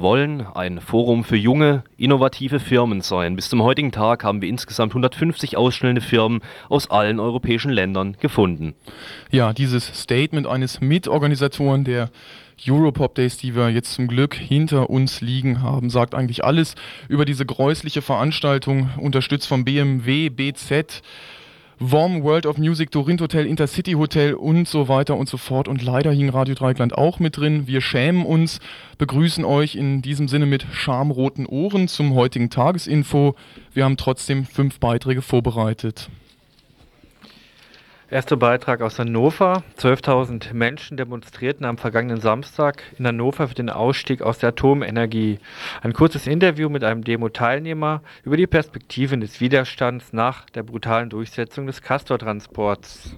Wir wollen ein Forum für junge, innovative Firmen sein. Bis zum heutigen Tag haben wir insgesamt 150 ausstellende Firmen aus allen europäischen Ländern gefunden. Ja, dieses Statement eines Mitorganisatoren der Europop Days, die wir jetzt zum Glück hinter uns liegen haben, sagt eigentlich alles über diese gräusliche Veranstaltung, unterstützt vom BMW, BZ, WOM, World of Music, Dorint Hotel, Intercity Hotel und so weiter und so fort. Und leider hing Radio Dreikland auch mit drin. Wir schämen uns, begrüßen euch in diesem Sinne mit schamroten Ohren zum heutigen Tagesinfo. Wir haben trotzdem fünf Beiträge vorbereitet. Erster Beitrag aus Hannover. 12.000 Menschen demonstrierten am vergangenen Samstag in Hannover für den Ausstieg aus der Atomenergie. Ein kurzes Interview mit einem Demo-Teilnehmer über die Perspektiven des Widerstands nach der brutalen Durchsetzung des Castor-Transports.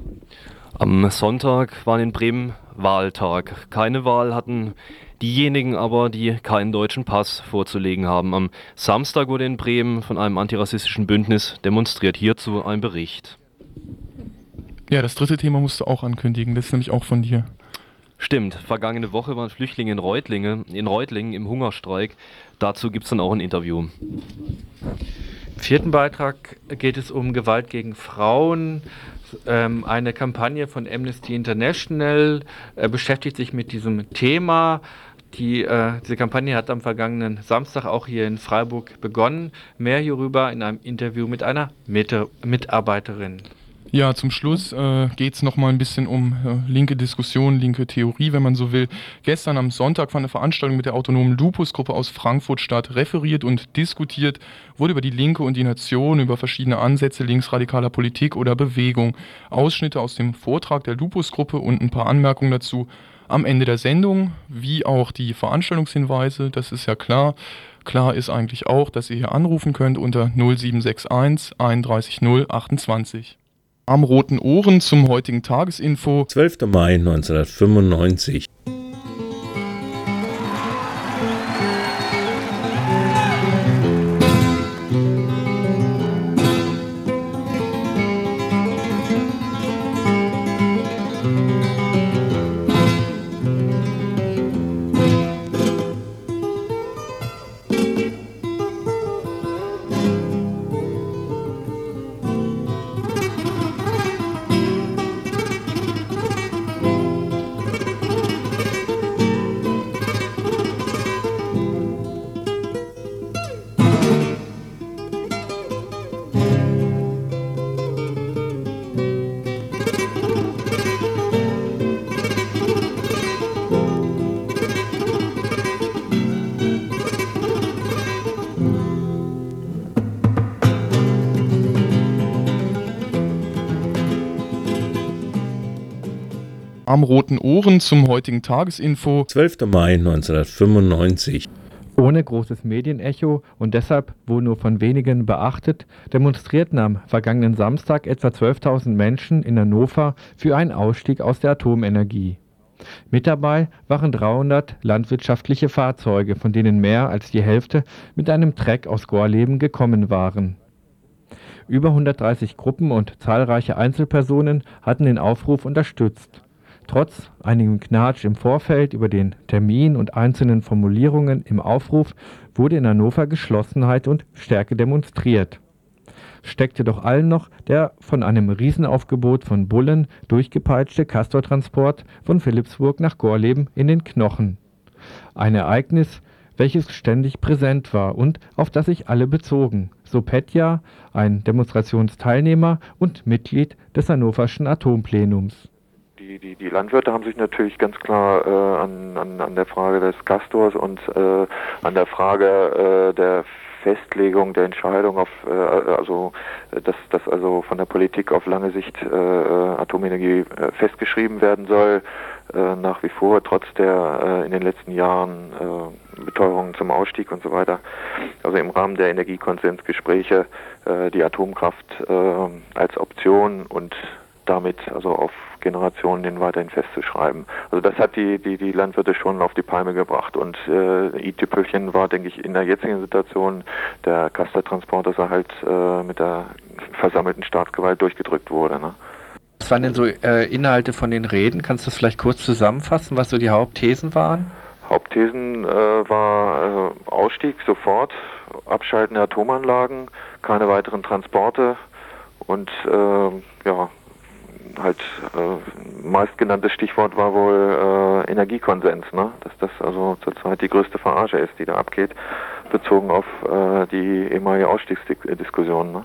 Am Sonntag war in Bremen Wahltag. Keine Wahl hatten diejenigen aber, die keinen deutschen Pass vorzulegen haben. Am Samstag wurde in Bremen von einem antirassistischen Bündnis demonstriert. Hierzu ein Bericht. Ja, das dritte Thema musst du auch ankündigen, das ist nämlich auch von dir. Stimmt, vergangene Woche waren Flüchtlinge in Reutlinge, in Reutlingen im Hungerstreik. Dazu gibt es dann auch ein Interview. Im vierten Beitrag geht es um Gewalt gegen Frauen. Ähm, eine Kampagne von Amnesty International äh, beschäftigt sich mit diesem Thema. Die, äh, diese Kampagne hat am vergangenen Samstag auch hier in Freiburg begonnen. Mehr hierüber in einem Interview mit einer Mit Mitarbeiterin. Ja, zum Schluss äh, geht es nochmal ein bisschen um äh, linke Diskussion, linke Theorie, wenn man so will. Gestern am Sonntag fand eine Veranstaltung mit der autonomen Lupus-Gruppe aus Frankfurt statt. Referiert und diskutiert wurde über die Linke und die Nation, über verschiedene Ansätze linksradikaler Politik oder Bewegung. Ausschnitte aus dem Vortrag der Lupus-Gruppe und ein paar Anmerkungen dazu am Ende der Sendung, wie auch die Veranstaltungshinweise, das ist ja klar. Klar ist eigentlich auch, dass ihr hier anrufen könnt unter 0761 31 0 28 am roten Ohren zum heutigen Tagesinfo. 12. Mai 1995. am roten Ohren zum heutigen Tagesinfo. 12. Mai 1995. Ohne großes Medienecho und deshalb wohl nur von wenigen beachtet, demonstrierten am vergangenen Samstag etwa 12.000 Menschen in Hannover für einen Ausstieg aus der Atomenergie. Mit dabei waren 300 landwirtschaftliche Fahrzeuge, von denen mehr als die Hälfte mit einem Treck aus Gorleben gekommen waren. Über 130 Gruppen und zahlreiche Einzelpersonen hatten den Aufruf unterstützt. Trotz einigem Knatsch im Vorfeld über den Termin und einzelnen Formulierungen im Aufruf wurde in Hannover Geschlossenheit und Stärke demonstriert. Steckte doch allen noch der von einem Riesenaufgebot von Bullen durchgepeitschte Castortransport von Philipsburg nach Gorleben in den Knochen. Ein Ereignis, welches ständig präsent war und auf das sich alle bezogen, so Petja, ein Demonstrationsteilnehmer und Mitglied des Hannoverschen Atomplenums die, die, die Landwirte haben sich natürlich ganz klar äh, an, an, an der Frage des Castors und äh, an der Frage äh, der Festlegung der Entscheidung auf äh, also dass das also von der Politik auf lange Sicht äh, Atomenergie äh, festgeschrieben werden soll äh, nach wie vor, trotz der äh, in den letzten Jahren äh, Beteuerungen zum Ausstieg und so weiter. Also im Rahmen der Energiekonsensgespräche äh, die Atomkraft äh, als Option und damit also auf Generationen den weiterhin festzuschreiben. Also das hat die, die, die Landwirte schon auf die Palme gebracht und äh, i-Tüpfelchen war, denke ich, in der jetzigen Situation der Castor-Transport, dass er halt äh, mit der versammelten Staatsgewalt durchgedrückt wurde. Ne? Was waren denn so äh, Inhalte von den Reden? Kannst du das vielleicht kurz zusammenfassen, was so die Hauptthesen waren? Hauptthesen äh, war äh, Ausstieg sofort, Abschalten der Atomanlagen, keine weiteren Transporte und äh, ja, halt äh, meistgenanntes Stichwort war wohl äh, Energiekonsens, ne? dass das also zurzeit die größte Verarsche ist, die da abgeht, bezogen auf äh, die ehemalige Ausstiegsdiskussion. Ne?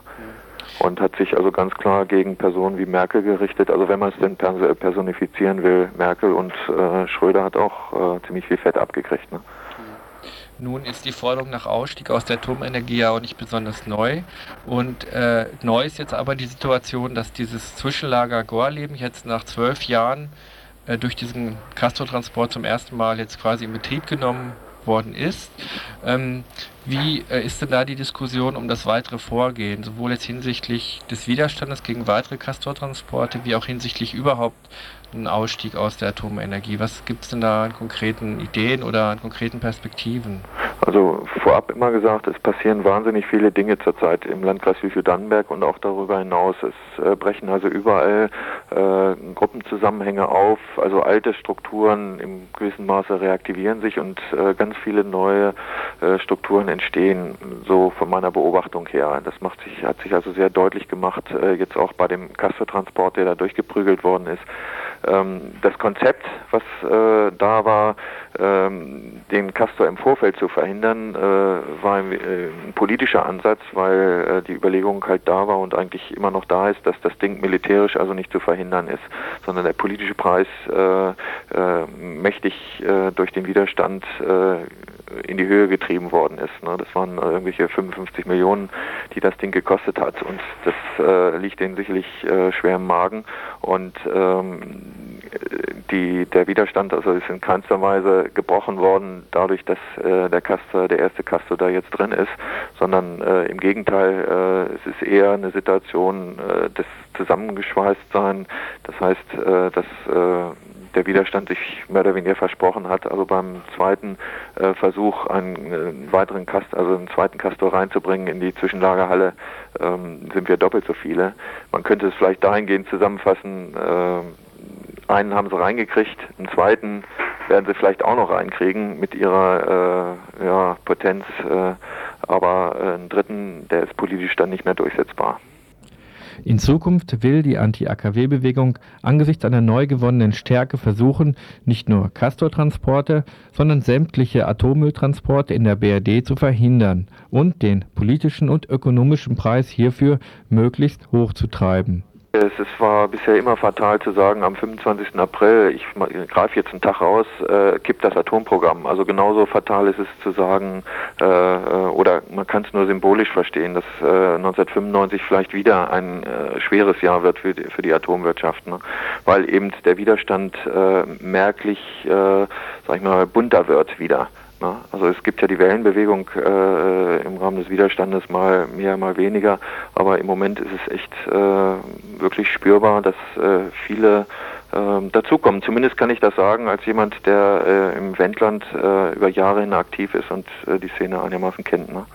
Und hat sich also ganz klar gegen Personen wie Merkel gerichtet. Also wenn man es denn personifizieren will, Merkel und äh, Schröder hat auch äh, ziemlich viel Fett abgekriegt. Ne? Nun ist die Forderung nach Ausstieg aus der Atomenergie ja auch nicht besonders neu. Und äh, neu ist jetzt aber die Situation, dass dieses Zwischenlager Gorleben jetzt nach zwölf Jahren äh, durch diesen Castor-Transport zum ersten Mal jetzt quasi in Betrieb genommen worden ist. Ähm, wie äh, ist denn da die Diskussion um das weitere Vorgehen, sowohl jetzt hinsichtlich des Widerstandes gegen weitere Castor-Transporte, wie auch hinsichtlich überhaupt einen Ausstieg aus der Atomenergie? Was gibt es denn da an konkreten Ideen oder an konkreten Perspektiven? Also vorab immer gesagt, es passieren wahnsinnig viele Dinge zurzeit im Landkreis Lüchow-Dannenberg und auch darüber hinaus. Es äh, brechen also überall äh, Gruppenzusammenhänge auf, also alte Strukturen im gewissen Maße reaktivieren sich und äh, ganz viele neue äh, Strukturen entstehen, so von meiner Beobachtung her. Das macht sich, hat sich also sehr deutlich gemacht, äh, jetzt auch bei dem Castor-Transport, der da durchgeprügelt worden ist. Ähm, das Konzept, was äh, da war, ähm, den Castor im Vorfeld zu verhindern, äh, war ein, äh, ein, politischer Ansatz, weil äh, die Überlegung halt da war und eigentlich immer noch da ist, dass das Ding militärisch also nicht zu verhindern ist, sondern der politische Preis äh, äh, mächtig durch den Widerstand in die Höhe getrieben worden ist. Ne? Das waren irgendwelche 55 Millionen, die das Ding gekostet hat und das äh, liegt denen sicherlich äh, schwer im Magen und ähm, die, der Widerstand also ist in keinster Weise gebrochen worden dadurch, dass äh, der Castor, der erste Castor da jetzt drin ist, sondern äh, im Gegenteil, äh, es ist eher eine Situation äh, des Zusammengeschweißtsein. Das heißt, äh, dass äh, der Widerstand sich mehr oder weniger versprochen hat. Also beim zweiten äh, Versuch, einen, äh, weiteren Kast, also einen zweiten Castor reinzubringen in die Zwischenlagerhalle, ähm, sind wir doppelt so viele. Man könnte es vielleicht dahingehend zusammenfassen, äh, einen haben sie reingekriegt, einen zweiten werden sie vielleicht auch noch reinkriegen mit ihrer äh, ja, Potenz, äh, aber äh, einen dritten, der ist politisch dann nicht mehr durchsetzbar. In Zukunft will die Anti-AKW-Bewegung angesichts einer neu gewonnenen Stärke versuchen, nicht nur Castor-Transporte, sondern sämtliche Atommülltransporte in der BRD zu verhindern und den politischen und ökonomischen Preis hierfür möglichst hoch zu treiben. Es, es war bisher immer fatal zu sagen, am 25. April, ich, greife jetzt einen Tag raus, äh, kippt das Atomprogramm. Also genauso fatal ist es zu sagen, äh, äh oder man kann es nur symbolisch verstehen, dass äh, 1995 vielleicht wieder ein äh, schweres Jahr wird für die, für die Atomwirtschaft, ne? weil eben der Widerstand äh, merklich, sag ich mal, bunter wird wieder. Ne? Also es gibt ja die Wellenbewegung äh, im Rahmen des Widerstandes mal mehr, mal weniger, aber im Moment ist es echt äh, wirklich spürbar, dass äh, viele äh, dazukommen. Zumindest kann ich das sagen als jemand, der äh, im Wendland äh, über Jahre hin aktiv ist und äh, die Szene einigermaßen kennt. Ne?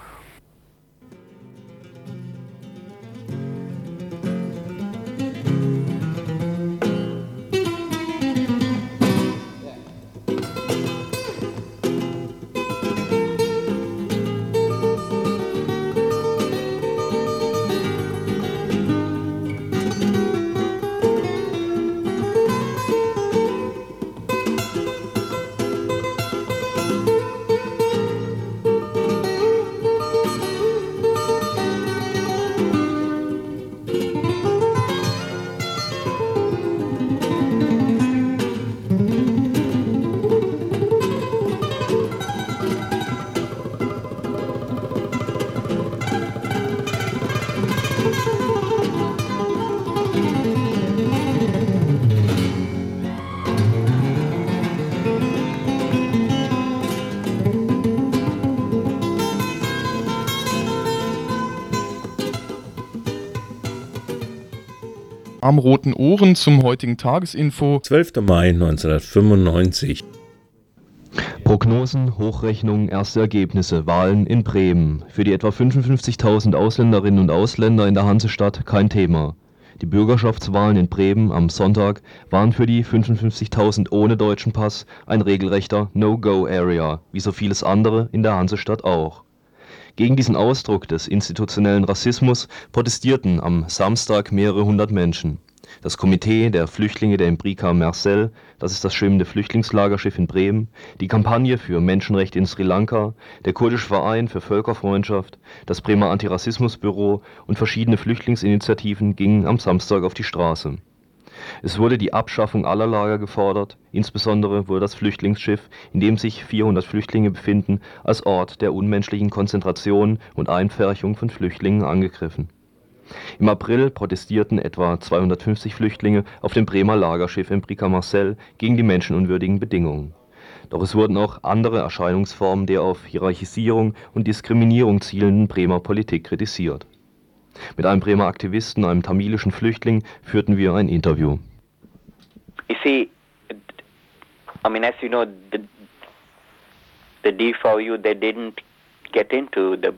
Am roten Ohren zum heutigen Tagesinfo. 12. Mai 1995. Prognosen, Hochrechnungen, erste Ergebnisse, Wahlen in Bremen. Für die etwa 55.000 Ausländerinnen und Ausländer in der Hansestadt kein Thema. Die Bürgerschaftswahlen in Bremen am Sonntag waren für die 55.000 ohne deutschen Pass ein regelrechter No-Go-Area, wie so vieles andere in der Hansestadt auch. Gegen diesen Ausdruck des institutionellen Rassismus protestierten am Samstag mehrere hundert Menschen das Komitee der Flüchtlinge der Imbrica Marcel, das ist das schwimmende Flüchtlingslagerschiff in Bremen, die Kampagne für Menschenrechte in Sri Lanka, der Kurdische Verein für Völkerfreundschaft, das Bremer Antirassismusbüro und verschiedene Flüchtlingsinitiativen gingen am Samstag auf die Straße. Es wurde die Abschaffung aller Lager gefordert, insbesondere wurde das Flüchtlingsschiff, in dem sich 400 Flüchtlinge befinden, als Ort der unmenschlichen Konzentration und Einpferchung von Flüchtlingen angegriffen im April protestierten etwa 250 Flüchtlinge auf dem Bremer Lagerschiff Imbrica Marcel gegen die menschenunwürdigen Bedingungen. Doch es wurden auch andere Erscheinungsformen der auf Hierarchisierung und Diskriminierung zielenden Bremer Politik kritisiert. Mit einem Bremer Aktivisten, einem tamilischen Flüchtling, führten wir ein Interview. You see, I mean, as you know, the, the DVU, they didn't get into the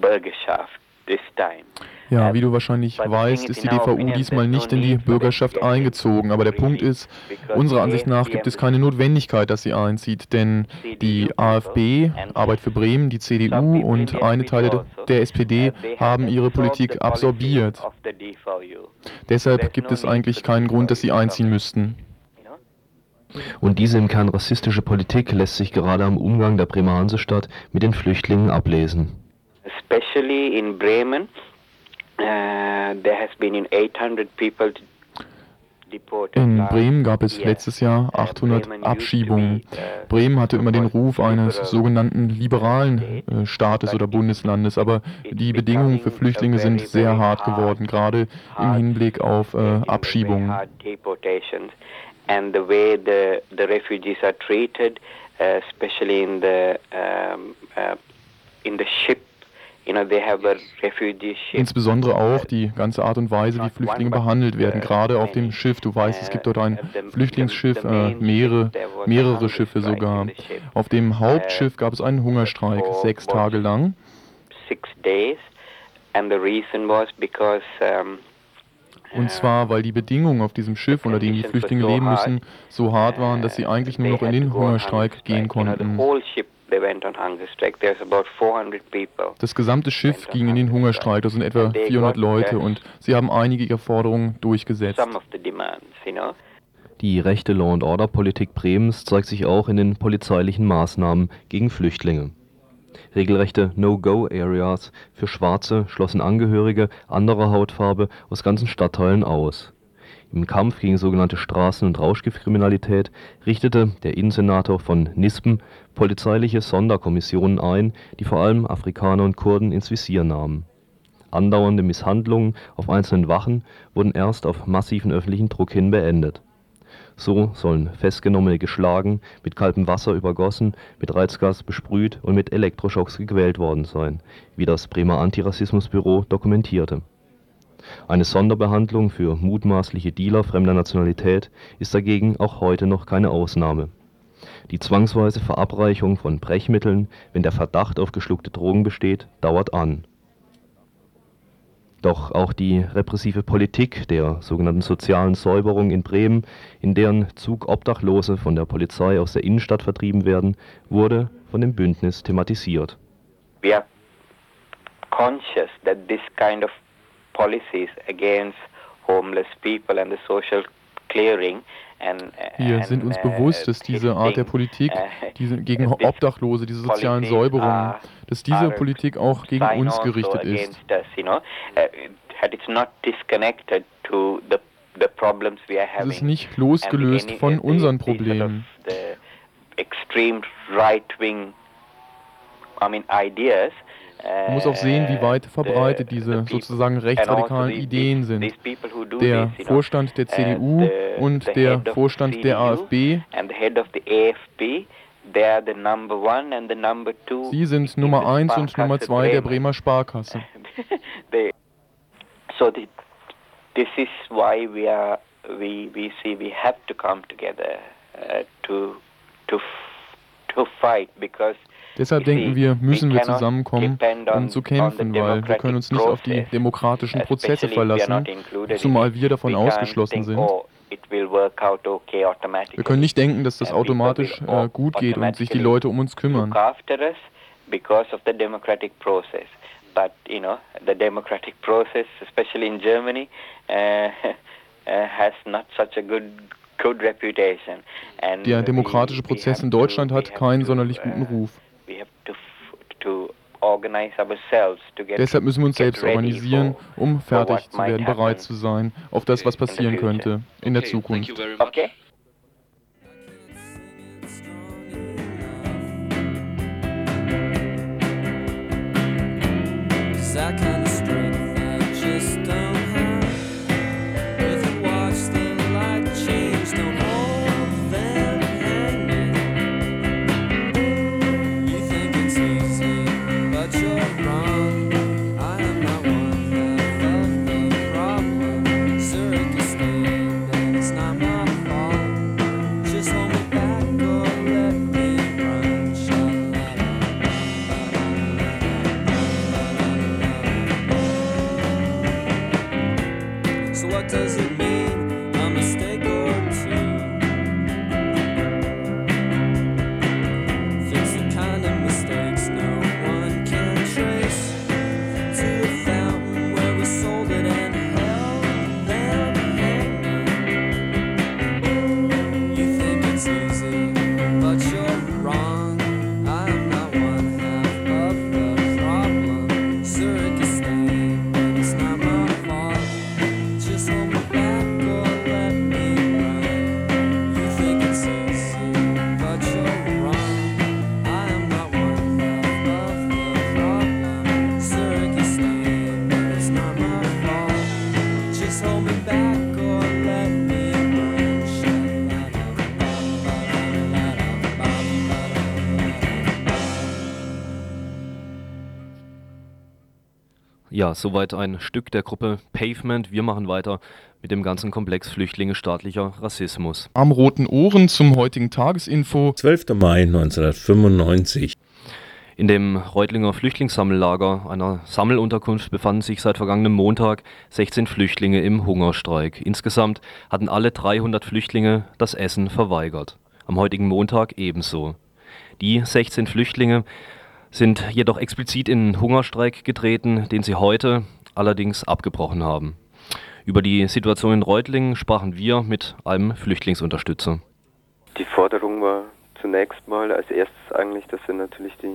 Bürgerschaft this time. Ja, wie du wahrscheinlich weißt, ist die DVU diesmal nicht in die Bürgerschaft eingezogen. Aber der Punkt ist, unserer Ansicht nach gibt es keine Notwendigkeit, dass sie einzieht. Denn die AfB, Arbeit für Bremen, die CDU und eine Teile der SPD haben ihre Politik absorbiert. Deshalb gibt es eigentlich keinen Grund, dass sie einziehen müssten. Und diese im Kern rassistische Politik lässt sich gerade am Umgang der Bremer Hansestadt mit den Flüchtlingen ablesen. Especially in Bremen, in Bremen gab es letztes Jahr 800 uh, Abschiebungen. Uh, Bremen hatte immer den Ruf eines sogenannten liberalen äh, Staates oder Bundeslandes, aber die Bedingungen für Flüchtlinge sind sehr hart geworden, gerade im Hinblick auf äh, Abschiebungen. And the way the, the refugees are treated, uh, especially in the, um, uh, in the ship Insbesondere auch die ganze Art und Weise, wie Flüchtlinge behandelt werden, gerade auf dem Schiff. Du weißt, es gibt dort ein Flüchtlingsschiff, äh, mehrere, mehrere Schiffe sogar. Auf dem uh, Hauptschiff gab es einen Hungerstreik, sechs Tage lang. Und zwar, weil die Bedingungen auf diesem Schiff, unter denen die Flüchtlinge leben müssen, so hart waren, dass sie eigentlich nur noch in den Hungerstreik gehen konnten. Das gesamte Schiff ging in den Hungerstreik, das sind etwa 400 Leute und sie haben einige ihrer Forderungen durchgesetzt. Die rechte Law-and-Order-Politik Bremens zeigt sich auch in den polizeilichen Maßnahmen gegen Flüchtlinge. Regelrechte No-Go-Areas für Schwarze schlossen Angehörige anderer Hautfarbe aus ganzen Stadtteilen aus im Kampf gegen sogenannte Straßen und Rauschgiftkriminalität richtete der Innensenator von Nispen polizeiliche Sonderkommissionen ein, die vor allem Afrikaner und Kurden ins Visier nahmen. Andauernde Misshandlungen auf einzelnen Wachen wurden erst auf massiven öffentlichen Druck hin beendet. So sollen Festgenommene geschlagen, mit kaltem Wasser übergossen, mit Reizgas besprüht und mit Elektroschocks gequält worden sein, wie das Bremer Antirassismusbüro dokumentierte eine Sonderbehandlung für mutmaßliche Dealer fremder Nationalität ist dagegen auch heute noch keine Ausnahme. Die zwangsweise Verabreichung von Brechmitteln, wenn der Verdacht auf geschluckte Drogen besteht, dauert an. Doch auch die repressive Politik der sogenannten sozialen Säuberung in Bremen, in deren Zug Obdachlose von der Polizei aus der Innenstadt vertrieben werden, wurde von dem Bündnis thematisiert. We are conscious that this kind of policies against homeless people and the social clearing wir sind uns bewusst, dass diese Art der Politik diese, gegen Obdachlose, diese sozialen Säuberungen, dass diese Politik auch gegen uns gerichtet ist. Es ist nicht losgelöst von unseren Problemen. Extreme right-wing I mean, ideas man muss auch sehen, wie weit verbreitet diese sozusagen rechtsradikalen Ideen sind. Der Vorstand der CDU und der Vorstand der AfB Sie sind Nummer 1 und Nummer 2 der Bremer Sparkasse. this is why we are we we see we have to come together uh, to to to fight because Deshalb denken wir, müssen wir zusammenkommen, um zu kämpfen, weil wir können uns nicht auf die demokratischen Prozesse verlassen, zumal wir davon ausgeschlossen sind. oh, Wir können nicht denken, dass das automatisch äh, gut geht und sich die Leute um uns kümmern. because of the democratic process. But you know, the democratic process, especially in Germany, uh, uh, has not such a good Der demokratische Prozess in Deutschland hat keinen sonderlich guten Ruf. we have to f- to organize ourselves to get Deshalb müssen wir uns selbst organisieren, um fertig zu werden, bereit zu sein auf das, was passieren könnte in der Zukunft. Okay. Ja, soweit ein Stück der Gruppe Pavement. Wir machen weiter mit dem ganzen Komplex Flüchtlinge staatlicher Rassismus. Am roten Ohren zum heutigen Tagesinfo. 12. Mai 1995. In dem Reutlinger Flüchtlingssammellager, einer Sammelunterkunft, befanden sich seit vergangenem Montag 16 Flüchtlinge im Hungerstreik. Insgesamt hatten alle 300 Flüchtlinge das Essen verweigert. Am heutigen Montag ebenso. Die 16 Flüchtlinge sind jedoch explizit in Hungerstreik getreten, den sie heute allerdings abgebrochen haben. Über die Situation in Reutlingen sprachen wir mit einem Flüchtlingsunterstützer. Die Forderung war zunächst mal als erstes eigentlich, dass wir natürlich die,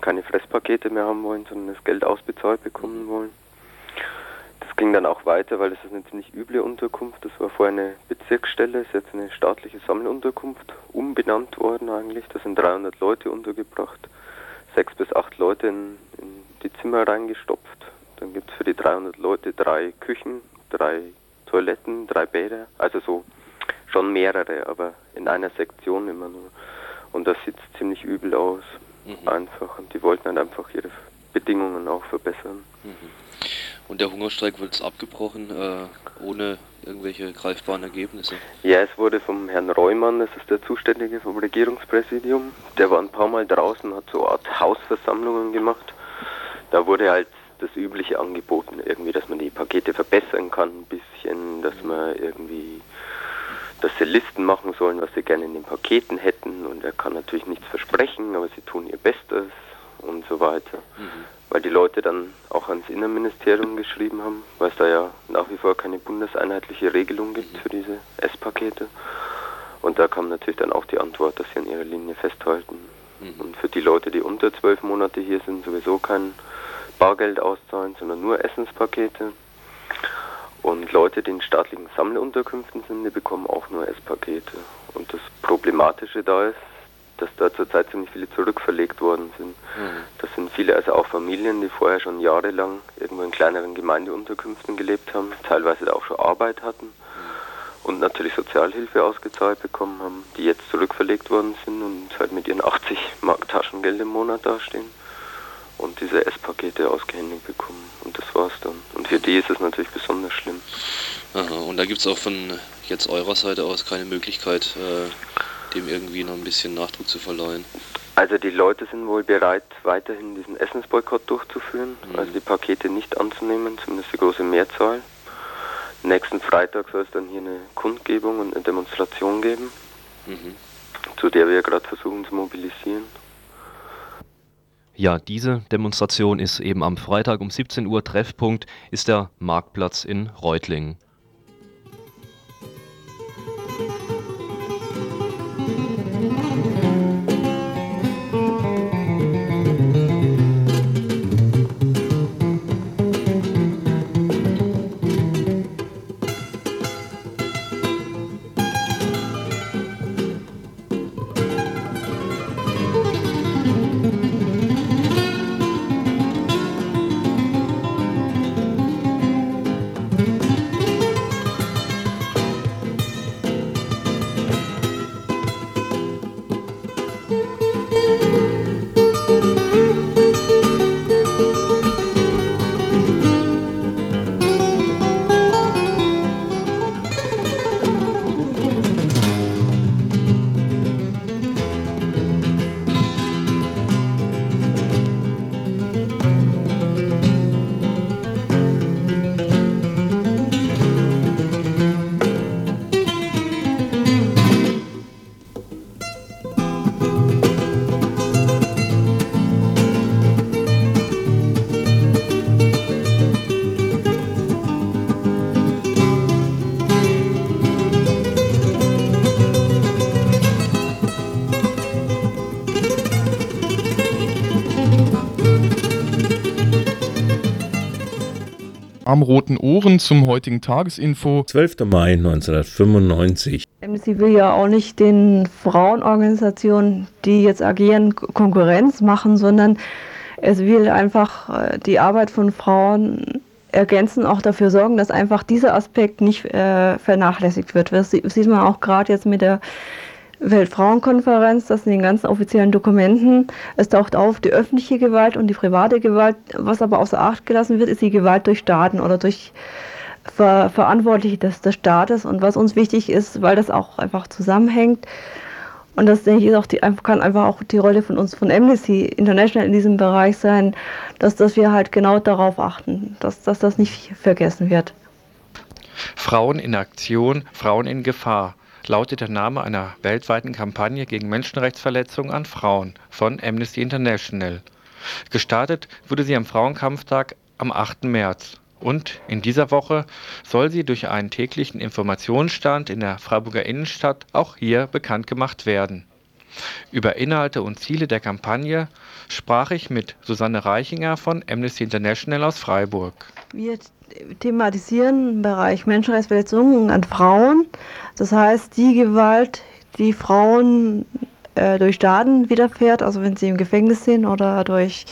keine Fresspakete mehr haben wollen, sondern das Geld ausbezahlt bekommen wollen. Das ging dann auch weiter, weil das ist eine ziemlich üble Unterkunft. Das war vorher eine Bezirksstelle, ist jetzt eine staatliche Sammelunterkunft, umbenannt worden eigentlich. Da sind 300 Leute untergebracht, sechs bis acht Leute in, in die Zimmer reingestopft. Dann gibt es für die 300 Leute drei Küchen, drei Toiletten, drei Bäder, also so schon mehrere, aber in einer Sektion immer nur. Und das sieht ziemlich übel aus, einfach. Und die wollten dann einfach ihre Bedingungen auch verbessern. Und der Hungerstreik wird jetzt abgebrochen, äh, ohne irgendwelche greifbaren Ergebnisse. Ja, es wurde vom Herrn Reumann, das ist der Zuständige vom Regierungspräsidium, der war ein paar Mal draußen, hat so eine Art Hausversammlungen gemacht. Da wurde halt das Übliche angeboten, irgendwie, dass man die Pakete verbessern kann ein bisschen, dass man irgendwie, dass sie Listen machen sollen, was sie gerne in den Paketen hätten und er kann natürlich nichts versprechen, aber sie tun ihr Bestes und so weiter. Weil die Leute dann auch ans Innenministerium geschrieben haben, weil es da ja nach wie vor keine bundeseinheitliche Regelung gibt für diese S-Pakete. Und da kam natürlich dann auch die Antwort, dass sie an ihrer Linie festhalten. Und für die Leute, die unter zwölf Monate hier sind, sowieso kein Bargeld auszahlen, sondern nur Essenspakete. Und Leute, die in staatlichen Sammelunterkünften sind, die bekommen auch nur Esspakete. Und das Problematische da ist, dass da zurzeit ziemlich viele zurückverlegt worden sind. Das sind viele, also auch Familien, die vorher schon jahrelang irgendwo in kleineren Gemeindeunterkünften gelebt haben, teilweise auch schon Arbeit hatten und natürlich Sozialhilfe ausgezahlt bekommen haben, die jetzt zurückverlegt worden sind und halt mit ihren 80 Mark Taschengeld im Monat dastehen und diese Esspakete ausgehändigt bekommen. Und das war's dann. Und für die ist es natürlich besonders schlimm. Aha, und da gibt es auch von jetzt eurer Seite aus keine Möglichkeit, äh, dem irgendwie noch ein bisschen Nachdruck zu verleihen. Also die Leute sind wohl bereit, weiterhin diesen Essensboykott durchzuführen, Mhm. also die Pakete nicht anzunehmen, zumindest die große Mehrzahl. Nächsten Freitag soll es dann hier eine Kundgebung und eine Demonstration geben, Mhm. zu der wir gerade versuchen zu mobilisieren. Ja, diese Demonstration ist eben am Freitag um 17 Uhr. Treffpunkt ist der Marktplatz in Reutlingen. Am roten Ohren zum heutigen Tagesinfo. 12. Mai 1995. Amnesty will ja auch nicht den Frauenorganisationen, die jetzt agieren, Konkurrenz machen, sondern es will einfach äh, die Arbeit von Frauen ergänzen, auch dafür sorgen, dass einfach dieser Aspekt nicht äh, vernachlässigt wird. Das sie- sieht man auch gerade jetzt mit der Weltfrauenkonferenz, dass in den ganzen offiziellen Dokumenten, es taucht auf die öffentliche Gewalt und die private Gewalt. Was aber außer Acht gelassen wird, ist die Gewalt durch Staaten oder durch Ver Verantwortliche des, des Staates. Und was uns wichtig ist, weil das auch einfach zusammenhängt, und das denke ich ist auch die, kann einfach auch die Rolle von uns, von Amnesty International in diesem Bereich sein, dass, dass wir halt genau darauf achten, dass, dass das nicht vergessen wird. Frauen in Aktion, Frauen in Gefahr lautet der Name einer weltweiten Kampagne gegen Menschenrechtsverletzungen an Frauen von Amnesty International. Gestartet wurde sie am Frauenkampftag am 8. März. Und in dieser Woche soll sie durch einen täglichen Informationsstand in der Freiburger Innenstadt auch hier bekannt gemacht werden. Über Inhalte und Ziele der Kampagne sprach ich mit Susanne Reichinger von Amnesty International aus Freiburg. Wir thematisieren im Bereich Menschenrechtsverletzungen an Frauen. Das heißt, die Gewalt, die Frauen äh, durch Staaten widerfährt, also wenn sie im Gefängnis sind oder durch,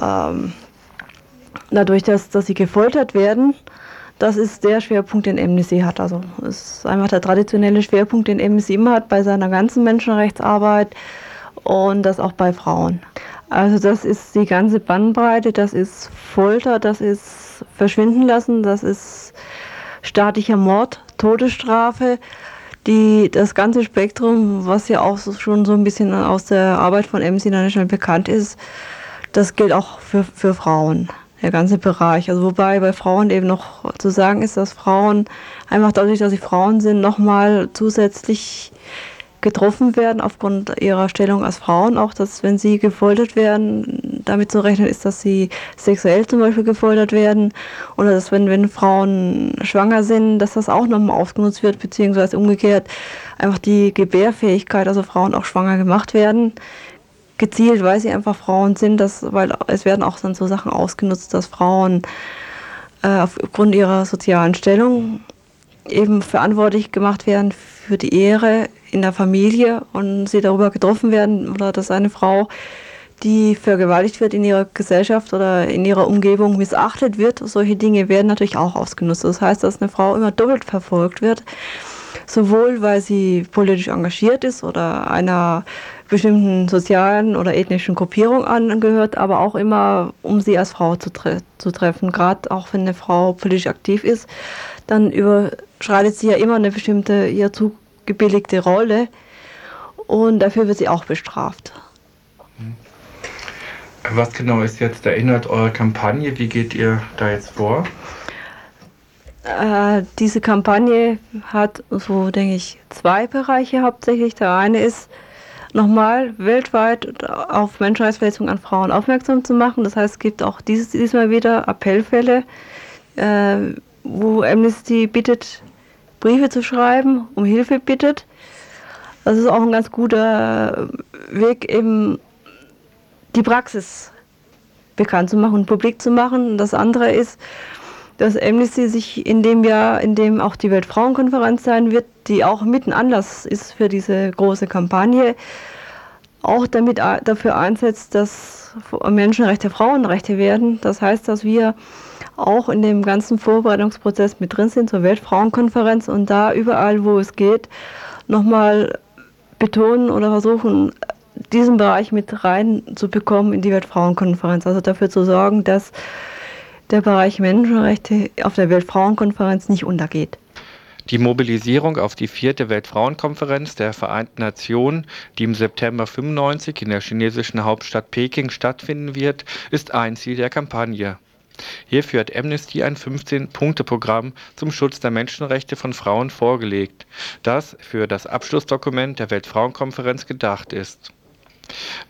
ähm, dadurch, dass, dass sie gefoltert werden, das ist der Schwerpunkt, den Amnesty hat. Also es ist einfach der traditionelle Schwerpunkt, den Amnesty immer hat bei seiner ganzen Menschenrechtsarbeit und das auch bei Frauen. Also das ist die ganze Bandbreite, das ist Folter, das ist Verschwinden lassen, das ist staatlicher Mord, Todesstrafe, die, das ganze Spektrum, was ja auch so, schon so ein bisschen aus der Arbeit von Amnesty International bekannt ist, das gilt auch für, für Frauen, der ganze Bereich. Also wobei bei Frauen eben noch zu sagen ist, dass Frauen einfach dadurch, dass sie Frauen sind, nochmal zusätzlich getroffen werden aufgrund ihrer Stellung als Frauen, auch dass wenn sie gefoltert werden, damit zu rechnen ist, dass sie sexuell zum Beispiel gefoltert werden. Oder dass wenn, wenn Frauen schwanger sind, dass das auch nochmal ausgenutzt wird, beziehungsweise umgekehrt einfach die Gebärfähigkeit, also Frauen auch schwanger gemacht werden, gezielt, weil sie einfach Frauen sind, dass, weil es werden auch dann so Sachen ausgenutzt, dass Frauen äh, aufgrund ihrer sozialen Stellung eben verantwortlich gemacht werden für die Ehre in der Familie und sie darüber getroffen werden oder dass eine Frau, die vergewaltigt wird in ihrer Gesellschaft oder in ihrer Umgebung missachtet wird, solche Dinge werden natürlich auch ausgenutzt. Das heißt, dass eine Frau immer doppelt verfolgt wird. Sowohl weil sie politisch engagiert ist oder einer bestimmten sozialen oder ethnischen Gruppierung angehört, aber auch immer, um sie als Frau zu, tre zu treffen. Gerade auch wenn eine Frau politisch aktiv ist, dann überschreitet sie ja immer eine bestimmte ihr zugebilligte Rolle und dafür wird sie auch bestraft. Was genau ist jetzt der Inhalt eurer Kampagne? Wie geht ihr da jetzt vor? Äh, diese Kampagne hat so, denke ich, zwei Bereiche hauptsächlich. Der eine ist, nochmal weltweit auf Menschenrechtsverletzungen an Frauen aufmerksam zu machen. Das heißt, es gibt auch dieses, diesmal wieder Appellfälle, äh, wo Amnesty bittet, Briefe zu schreiben, um Hilfe bittet. Das ist auch ein ganz guter Weg, eben die Praxis bekannt zu machen und publik zu machen. Das andere ist, dass Amnesty sich in dem Jahr, in dem auch die Weltfrauenkonferenz sein wird, die auch mitten Anlass ist für diese große Kampagne, auch damit dafür einsetzt, dass Menschenrechte Frauenrechte werden. Das heißt, dass wir auch in dem ganzen Vorbereitungsprozess mit drin sind zur Weltfrauenkonferenz und da überall, wo es geht, nochmal betonen oder versuchen, diesen Bereich mit reinzubekommen in die Weltfrauenkonferenz. Also dafür zu sorgen, dass der Bereich Menschenrechte auf der Weltfrauenkonferenz nicht untergeht. Die Mobilisierung auf die vierte Weltfrauenkonferenz der Vereinten Nationen, die im September 95 in der chinesischen Hauptstadt Peking stattfinden wird, ist ein Ziel der Kampagne. Hierfür hat Amnesty ein 15-Punkte-Programm zum Schutz der Menschenrechte von Frauen vorgelegt, das für das Abschlussdokument der Weltfrauenkonferenz gedacht ist.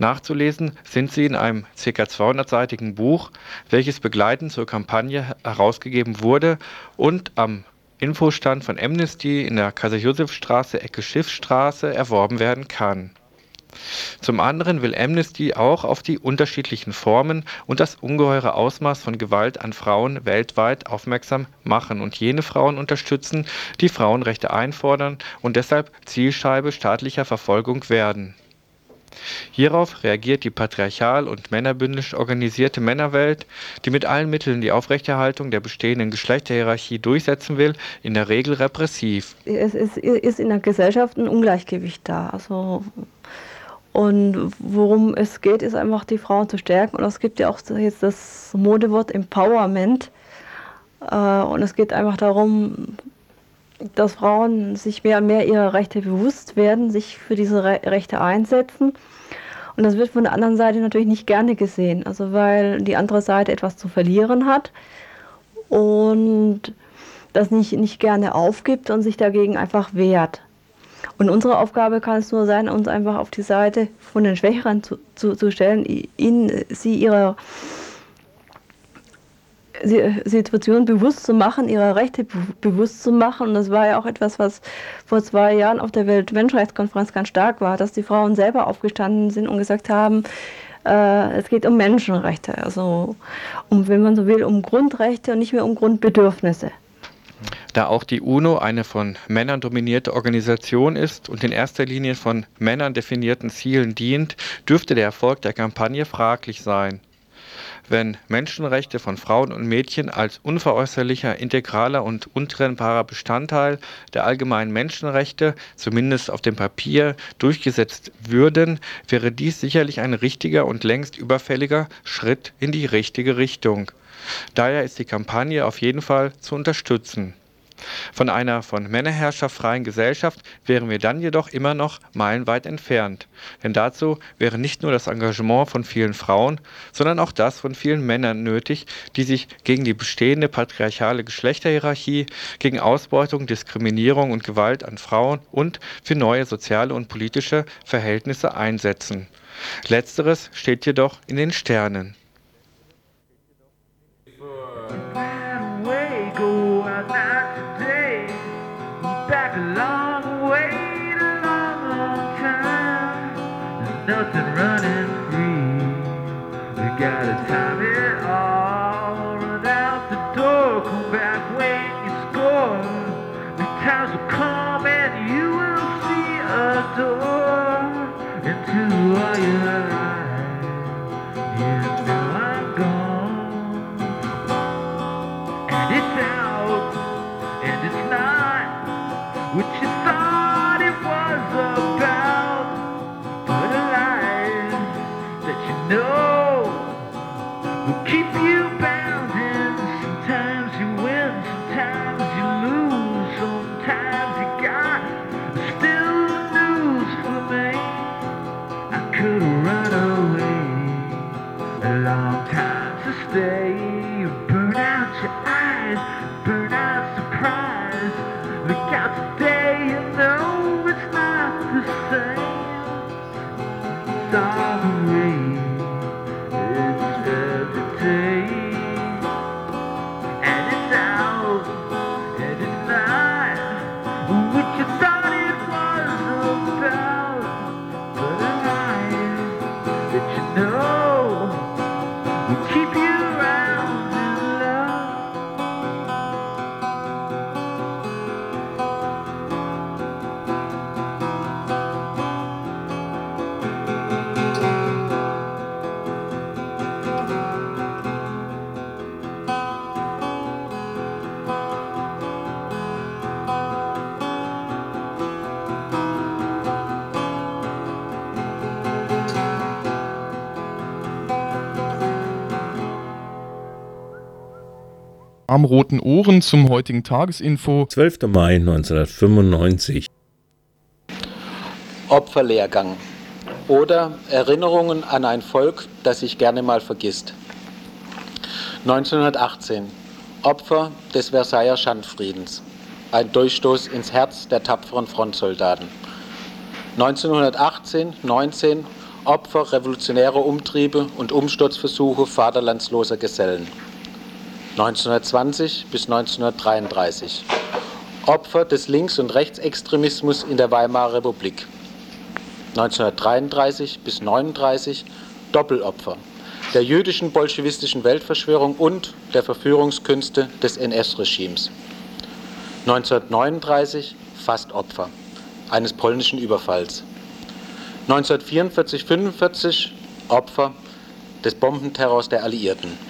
Nachzulesen sind sie in einem ca. 200-seitigen Buch, welches begleitend zur Kampagne herausgegeben wurde und am Infostand von Amnesty in der Kaiser-Josef-Straße, Ecke Schiffsstraße erworben werden kann. Zum anderen will Amnesty auch auf die unterschiedlichen Formen und das ungeheure Ausmaß von Gewalt an Frauen weltweit aufmerksam machen und jene Frauen unterstützen, die Frauenrechte einfordern und deshalb Zielscheibe staatlicher Verfolgung werden. Hierauf reagiert die patriarchal und männerbündisch organisierte Männerwelt, die mit allen Mitteln die Aufrechterhaltung der bestehenden Geschlechterhierarchie durchsetzen will, in der Regel repressiv. Es ist, ist in der Gesellschaft ein Ungleichgewicht da. Also und worum es geht, ist einfach die Frauen zu stärken. Und es gibt ja auch jetzt das Modewort Empowerment. Äh, und es geht einfach darum, dass Frauen sich mehr und mehr ihrer Rechte bewusst werden, sich für diese Re Rechte einsetzen. Und das wird von der anderen Seite natürlich nicht gerne gesehen, also weil die andere Seite etwas zu verlieren hat und das nicht, nicht gerne aufgibt und sich dagegen einfach wehrt. Und unsere Aufgabe kann es nur sein, uns einfach auf die Seite von den Schwächeren zu, zu, zu stellen, ihnen sie ihrer Situation bewusst zu machen, ihre Rechte bewusst zu machen. Und das war ja auch etwas, was vor zwei Jahren auf der Weltmenschenrechtskonferenz ganz stark war, dass die Frauen selber aufgestanden sind und gesagt haben, äh, es geht um Menschenrechte, also um, wenn man so will, um Grundrechte und nicht mehr um Grundbedürfnisse. Da auch die UNO eine von Männern dominierte Organisation ist und in erster Linie von Männern definierten Zielen dient, dürfte der Erfolg der Kampagne fraglich sein wenn Menschenrechte von Frauen und Mädchen als unveräußerlicher, integraler und untrennbarer Bestandteil der allgemeinen Menschenrechte, zumindest auf dem Papier, durchgesetzt würden, wäre dies sicherlich ein richtiger und längst überfälliger Schritt in die richtige Richtung. Daher ist die Kampagne auf jeden Fall zu unterstützen. Von einer von Männerherrschaft freien Gesellschaft wären wir dann jedoch immer noch meilenweit entfernt. Denn dazu wäre nicht nur das Engagement von vielen Frauen, sondern auch das von vielen Männern nötig, die sich gegen die bestehende patriarchale Geschlechterhierarchie, gegen Ausbeutung, Diskriminierung und Gewalt an Frauen und für neue soziale und politische Verhältnisse einsetzen. Letzteres steht jedoch in den Sternen. Nothing running free. We gotta time eyes. Am Roten Ohren zum heutigen Tagesinfo. 12. Mai 1995. Opferlehrgang oder Erinnerungen an ein Volk, das sich gerne mal vergisst. 1918 Opfer des Versailler Schandfriedens. Ein Durchstoß ins Herz der tapferen Frontsoldaten. 1918-19 Opfer revolutionärer Umtriebe und Umsturzversuche vaterlandsloser Gesellen. 1920 bis 1933 Opfer des Links- und Rechtsextremismus in der Weimarer Republik. 1933 bis 1939 Doppelopfer der jüdischen bolschewistischen Weltverschwörung und der Verführungskünste des NS-Regimes. 1939 fast Opfer eines polnischen Überfalls. 1944-45 Opfer des Bombenterrors der Alliierten.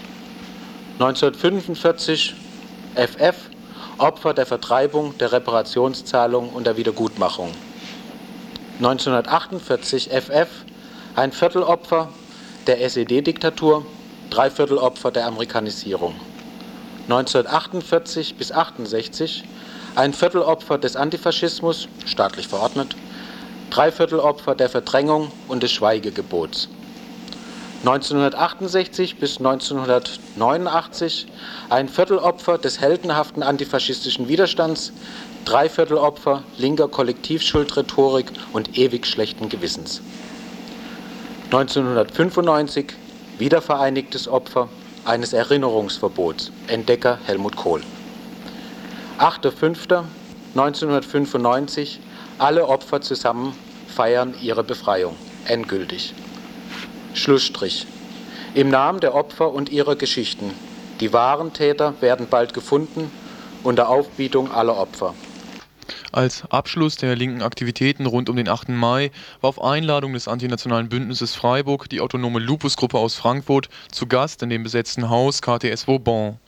1945 FF Opfer der Vertreibung, der Reparationszahlung und der Wiedergutmachung. 1948 FF ein Viertelopfer der SED-Diktatur, drei Viertel Opfer der Amerikanisierung. 1948 bis 68 ein Viertel Opfer des Antifaschismus, staatlich verordnet, drei Viertel Opfer der Verdrängung und des Schweigegebots. 1968 bis 1989 ein Viertel Opfer des heldenhaften antifaschistischen Widerstands, drei Viertel Opfer linker Kollektivschuldrhetorik und ewig schlechten Gewissens. 1995 wiedervereinigtes Opfer eines Erinnerungsverbots, Entdecker Helmut Kohl. 8.5.1995 alle Opfer zusammen feiern ihre Befreiung, endgültig. Schlussstrich. Im Namen der Opfer und ihrer Geschichten. Die wahren Täter werden bald gefunden unter Aufbietung aller Opfer. Als Abschluss der linken Aktivitäten rund um den 8. Mai war auf Einladung des Antinationalen Bündnisses Freiburg die autonome Lupus-Gruppe aus Frankfurt zu Gast in dem besetzten Haus KTS Vauban.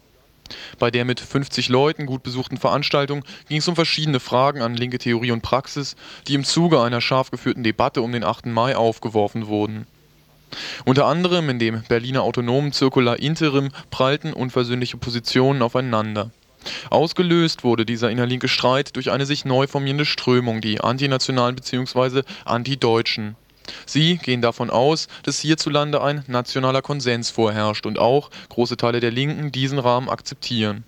Bei der mit 50 Leuten gut besuchten Veranstaltung ging es um verschiedene Fragen an linke Theorie und Praxis, die im Zuge einer scharf geführten Debatte um den 8. Mai aufgeworfen wurden. Unter anderem in dem Berliner Autonomen Zirkular Interim prallten unversöhnliche Positionen aufeinander. Ausgelöst wurde dieser innerlinke Streit durch eine sich neu formierende Strömung, die Antinationalen bzw. Antideutschen. Sie gehen davon aus, dass hierzulande ein nationaler Konsens vorherrscht und auch große Teile der Linken diesen Rahmen akzeptieren.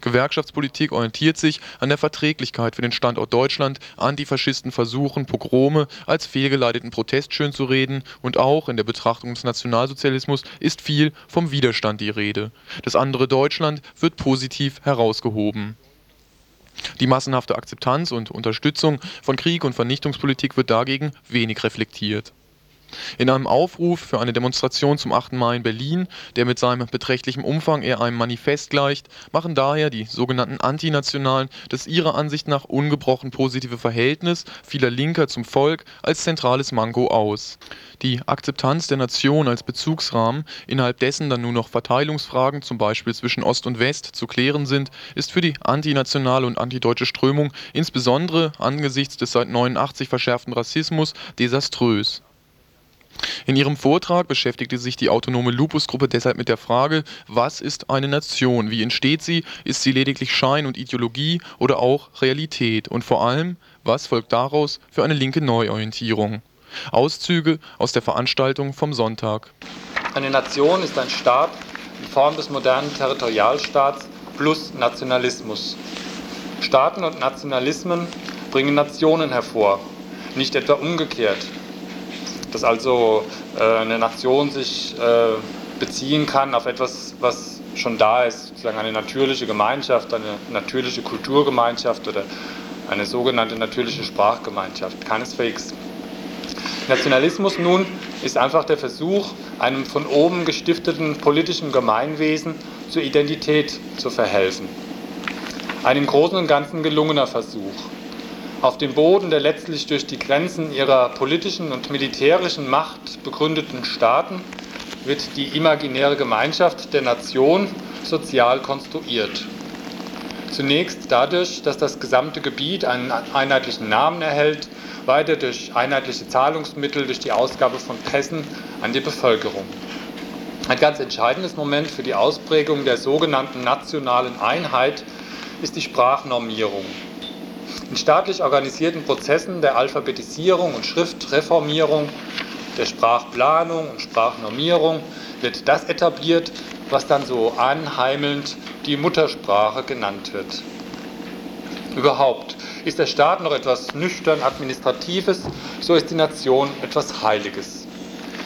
Gewerkschaftspolitik orientiert sich an der Verträglichkeit für den Standort Deutschland, Antifaschisten versuchen, Pogrome als fehlgeleiteten Protest schönzureden und auch in der Betrachtung des Nationalsozialismus ist viel vom Widerstand die Rede. Das andere Deutschland wird positiv herausgehoben. Die massenhafte Akzeptanz und Unterstützung von Krieg und Vernichtungspolitik wird dagegen wenig reflektiert. In einem Aufruf für eine Demonstration zum 8. Mai in Berlin, der mit seinem beträchtlichen Umfang eher einem Manifest gleicht, machen daher die sogenannten Antinationalen das ihrer Ansicht nach ungebrochen positive Verhältnis vieler Linker zum Volk als zentrales Manko aus. Die Akzeptanz der Nation als Bezugsrahmen, innerhalb dessen dann nur noch Verteilungsfragen zum Beispiel zwischen Ost und West zu klären sind, ist für die antinationale und antideutsche Strömung insbesondere angesichts des seit 89 verschärften Rassismus desaströs. In ihrem Vortrag beschäftigte sich die autonome Lupus-Gruppe deshalb mit der Frage, was ist eine Nation, wie entsteht sie, ist sie lediglich Schein und Ideologie oder auch Realität und vor allem, was folgt daraus für eine linke Neuorientierung. Auszüge aus der Veranstaltung vom Sonntag. Eine Nation ist ein Staat in Form des modernen Territorialstaats plus Nationalismus. Staaten und Nationalismen bringen Nationen hervor, nicht etwa umgekehrt dass also äh, eine Nation sich äh, beziehen kann auf etwas, was schon da ist, sozusagen eine natürliche Gemeinschaft, eine natürliche Kulturgemeinschaft oder eine sogenannte natürliche Sprachgemeinschaft. Keineswegs. Nationalismus nun ist einfach der Versuch, einem von oben gestifteten politischen Gemeinwesen zur Identität zu verhelfen. Ein im Großen und Ganzen gelungener Versuch. Auf dem Boden der letztlich durch die Grenzen ihrer politischen und militärischen Macht begründeten Staaten wird die imaginäre Gemeinschaft der Nation sozial konstruiert. Zunächst dadurch, dass das gesamte Gebiet einen einheitlichen Namen erhält, weiter durch einheitliche Zahlungsmittel, durch die Ausgabe von Pässen an die Bevölkerung. Ein ganz entscheidendes Moment für die Ausprägung der sogenannten nationalen Einheit ist die Sprachnormierung. In staatlich organisierten Prozessen der Alphabetisierung und Schriftreformierung, der Sprachplanung und Sprachnormierung wird das etabliert, was dann so anheimelnd die Muttersprache genannt wird. Überhaupt ist der Staat noch etwas nüchtern Administratives, so ist die Nation etwas Heiliges.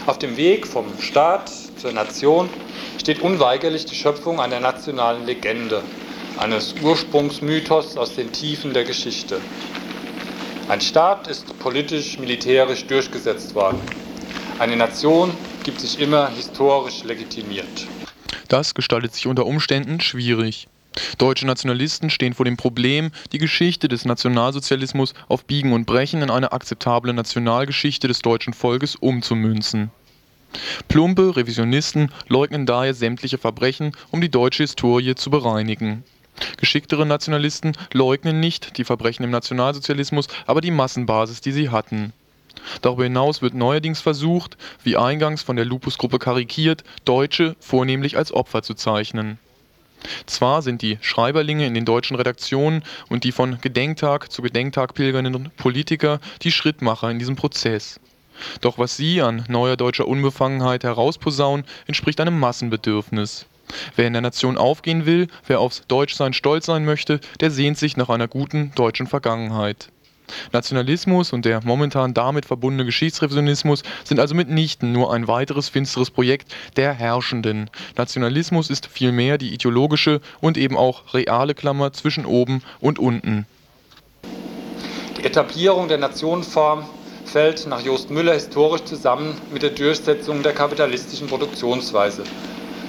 Auf dem Weg vom Staat zur Nation steht unweigerlich die Schöpfung einer nationalen Legende, eines Ursprungsmythos aus den Tiefen der Geschichte. Ein Staat ist politisch, militärisch durchgesetzt worden. Eine Nation gibt sich immer historisch legitimiert. Das gestaltet sich unter Umständen schwierig. Deutsche Nationalisten stehen vor dem Problem, die Geschichte des Nationalsozialismus auf Biegen und Brechen in eine akzeptable Nationalgeschichte des deutschen Volkes umzumünzen. Plumpe Revisionisten leugnen daher sämtliche Verbrechen, um die deutsche Historie zu bereinigen. Geschicktere Nationalisten leugnen nicht die Verbrechen im Nationalsozialismus, aber die Massenbasis, die sie hatten. Darüber hinaus wird neuerdings versucht, wie eingangs von der Lupus-Gruppe karikiert, Deutsche vornehmlich als Opfer zu zeichnen. Zwar sind die Schreiberlinge in den deutschen Redaktionen und die von Gedenktag zu Gedenktag pilgernden Politiker die Schrittmacher in diesem Prozess. Doch was sie an neuer deutscher Unbefangenheit herausposaunen, entspricht einem Massenbedürfnis. Wer in der Nation aufgehen will, wer aufs Deutschsein stolz sein möchte, der sehnt sich nach einer guten deutschen Vergangenheit. Nationalismus und der momentan damit verbundene Geschichtsrevisionismus sind also mitnichten nur ein weiteres finsteres Projekt der Herrschenden. Nationalismus ist vielmehr die ideologische und eben auch reale Klammer zwischen oben und unten. Die Etablierung der Nationenform fällt nach Jost Müller historisch zusammen mit der Durchsetzung der kapitalistischen Produktionsweise.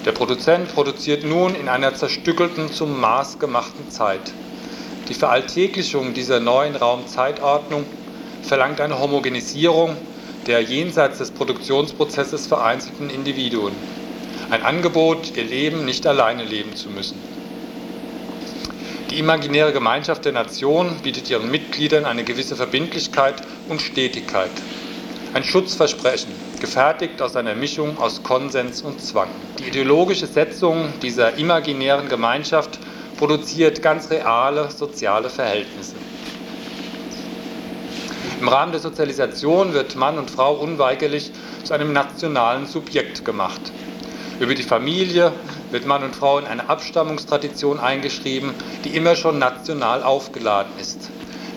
Der Produzent produziert nun in einer zerstückelten, zum Maß gemachten Zeit. Die Veralltäglichung dieser neuen Raumzeitordnung verlangt eine Homogenisierung der jenseits des Produktionsprozesses vereinzelten Individuen. Ein Angebot, ihr Leben nicht alleine leben zu müssen. Die imaginäre Gemeinschaft der Nation bietet ihren Mitgliedern eine gewisse Verbindlichkeit und Stetigkeit. Ein Schutzversprechen, gefertigt aus einer Mischung aus Konsens und Zwang. Die ideologische Setzung dieser imaginären Gemeinschaft produziert ganz reale soziale Verhältnisse. Im Rahmen der Sozialisation wird Mann und Frau unweigerlich zu einem nationalen Subjekt gemacht. Über die Familie wird Mann und Frau in eine Abstammungstradition eingeschrieben, die immer schon national aufgeladen ist.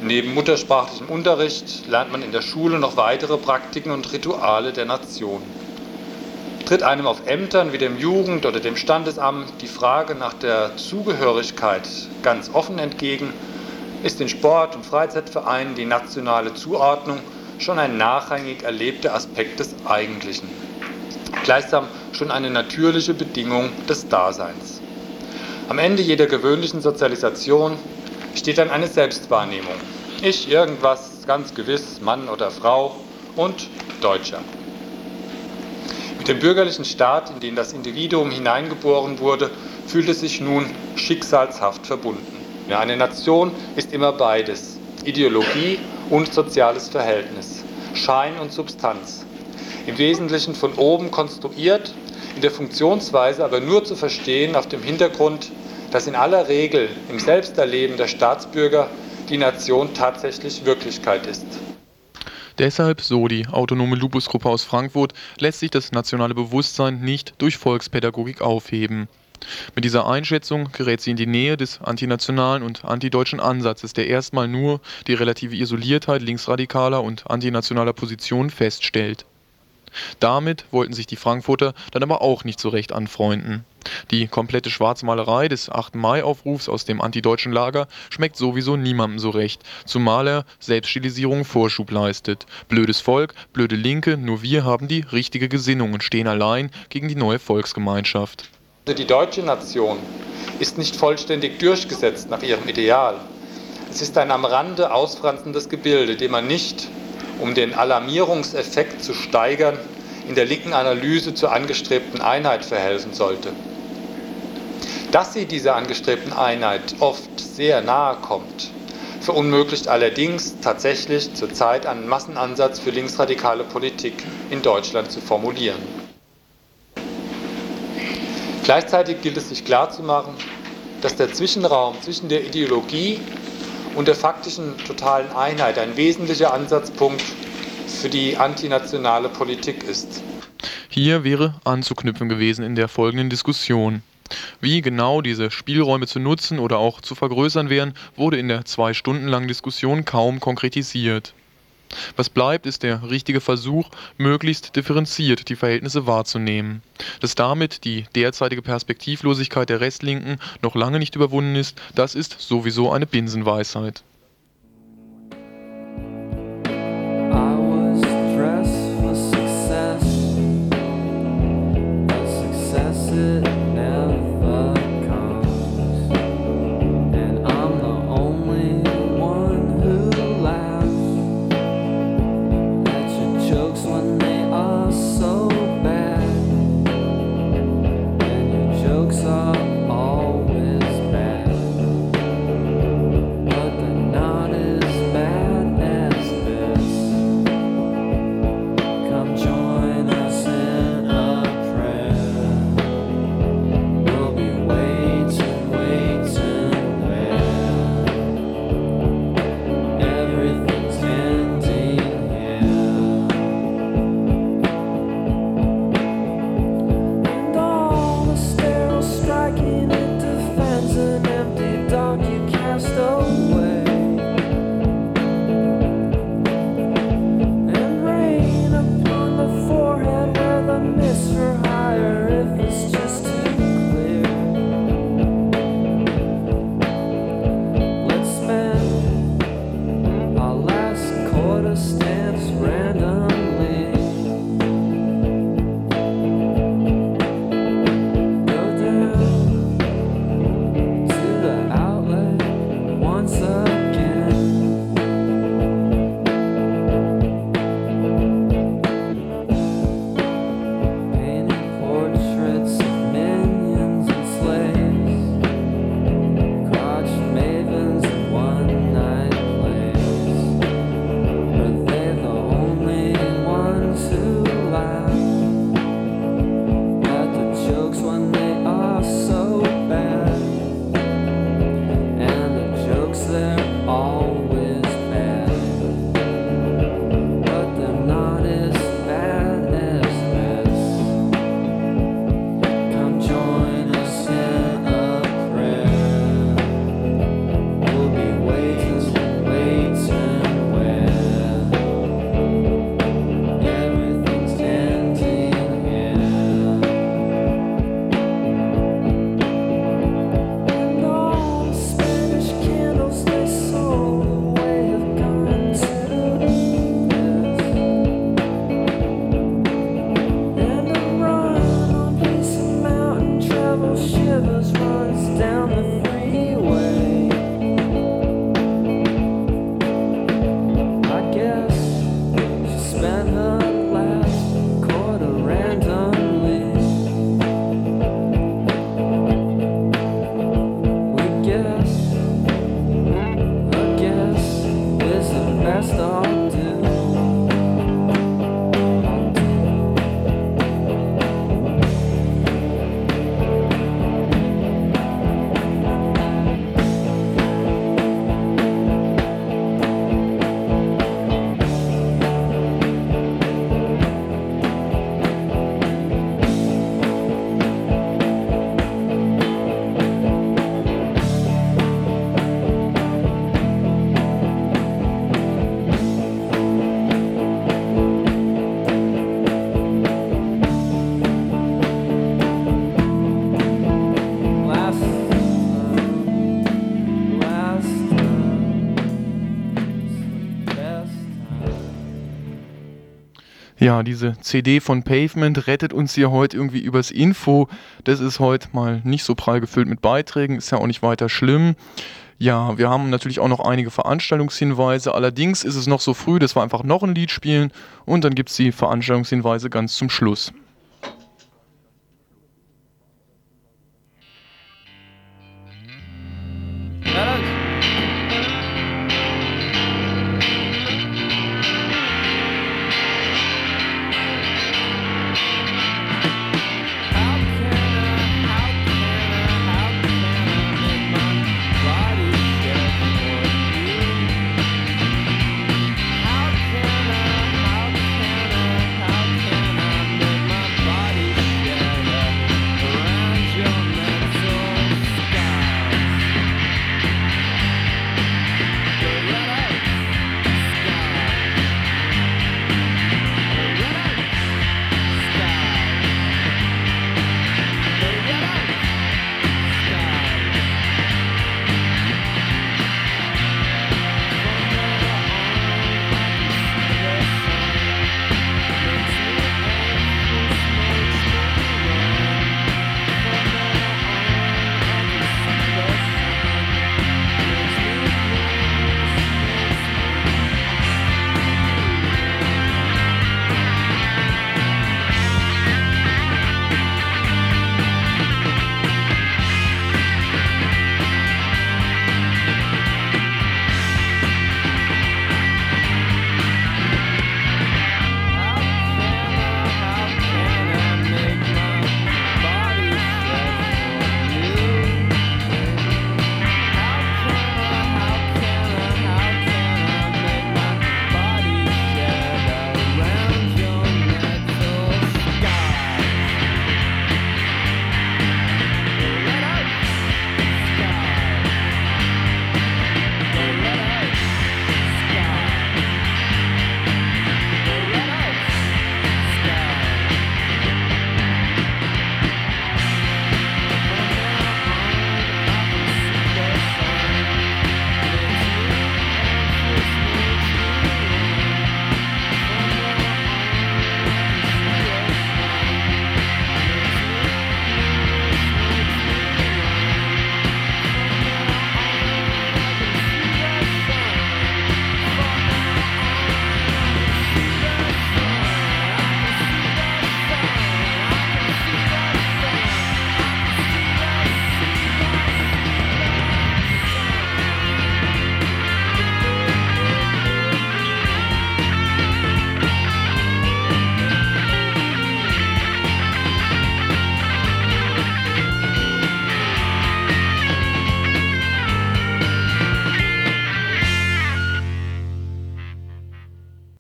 Neben muttersprachlichem Unterricht lernt man in der Schule noch weitere Praktiken und Rituale der Nation. Tritt einem auf Ämtern wie dem Jugend- oder dem Standesamt die Frage nach der Zugehörigkeit ganz offen entgegen, ist in Sport- und Freizeitvereinen die nationale Zuordnung schon ein nachrangig erlebter Aspekt des Eigentlichen. Gleichsam schon eine natürliche Bedingung des Daseins. Am Ende jeder gewöhnlichen Sozialisation steht dann eine Selbstwahrnehmung. Ich irgendwas, ganz gewiss, Mann oder Frau und Deutscher. Mit dem bürgerlichen Staat, in den das Individuum hineingeboren wurde, fühlt es sich nun schicksalshaft verbunden. Ja, eine Nation ist immer beides, Ideologie und soziales Verhältnis, Schein und Substanz. Im Wesentlichen von oben konstruiert, in der Funktionsweise aber nur zu verstehen auf dem Hintergrund, dass in aller Regel im Selbsterleben der Staatsbürger die Nation tatsächlich Wirklichkeit ist. Deshalb, so die autonome Lupusgruppe aus Frankfurt, lässt sich das nationale Bewusstsein nicht durch Volkspädagogik aufheben. Mit dieser Einschätzung gerät sie in die Nähe des antinationalen und antideutschen Ansatzes, der erstmal nur die relative Isoliertheit linksradikaler und antinationaler Positionen feststellt. Damit wollten sich die Frankfurter dann aber auch nicht so recht anfreunden. Die komplette Schwarzmalerei des 8. Mai-Aufrufs aus dem antideutschen Lager schmeckt sowieso niemandem so recht, zumal er Selbststilisierung Vorschub leistet. Blödes Volk, blöde Linke, nur wir haben die richtige Gesinnung und stehen allein gegen die neue Volksgemeinschaft. Also die deutsche Nation ist nicht vollständig durchgesetzt nach ihrem Ideal. Es ist ein am Rande ausfranzendes Gebilde, dem man nicht, um den Alarmierungseffekt zu steigern, in der linken Analyse zur angestrebten Einheit verhelfen sollte. Dass sie dieser angestrebten Einheit oft sehr nahe kommt, verunmöglicht allerdings tatsächlich zurzeit einen Massenansatz für linksradikale Politik in Deutschland zu formulieren. Gleichzeitig gilt es sich klarzumachen, dass der Zwischenraum zwischen der Ideologie und der faktischen totalen Einheit ein wesentlicher Ansatzpunkt für die antinationale Politik ist. Hier wäre anzuknüpfen gewesen in der folgenden Diskussion. Wie genau diese Spielräume zu nutzen oder auch zu vergrößern wären, wurde in der zwei Stunden langen Diskussion kaum konkretisiert. Was bleibt, ist der richtige Versuch, möglichst differenziert die Verhältnisse wahrzunehmen. Dass damit die derzeitige Perspektivlosigkeit der Restlinken noch lange nicht überwunden ist, das ist sowieso eine Binsenweisheit. Ja, diese CD von Pavement rettet uns hier heute irgendwie übers Info. Das ist heute mal nicht so prall gefüllt mit Beiträgen, ist ja auch nicht weiter schlimm. Ja, wir haben natürlich auch noch einige Veranstaltungshinweise. Allerdings ist es noch so früh, dass wir einfach noch ein Lied spielen und dann gibt es die Veranstaltungshinweise ganz zum Schluss.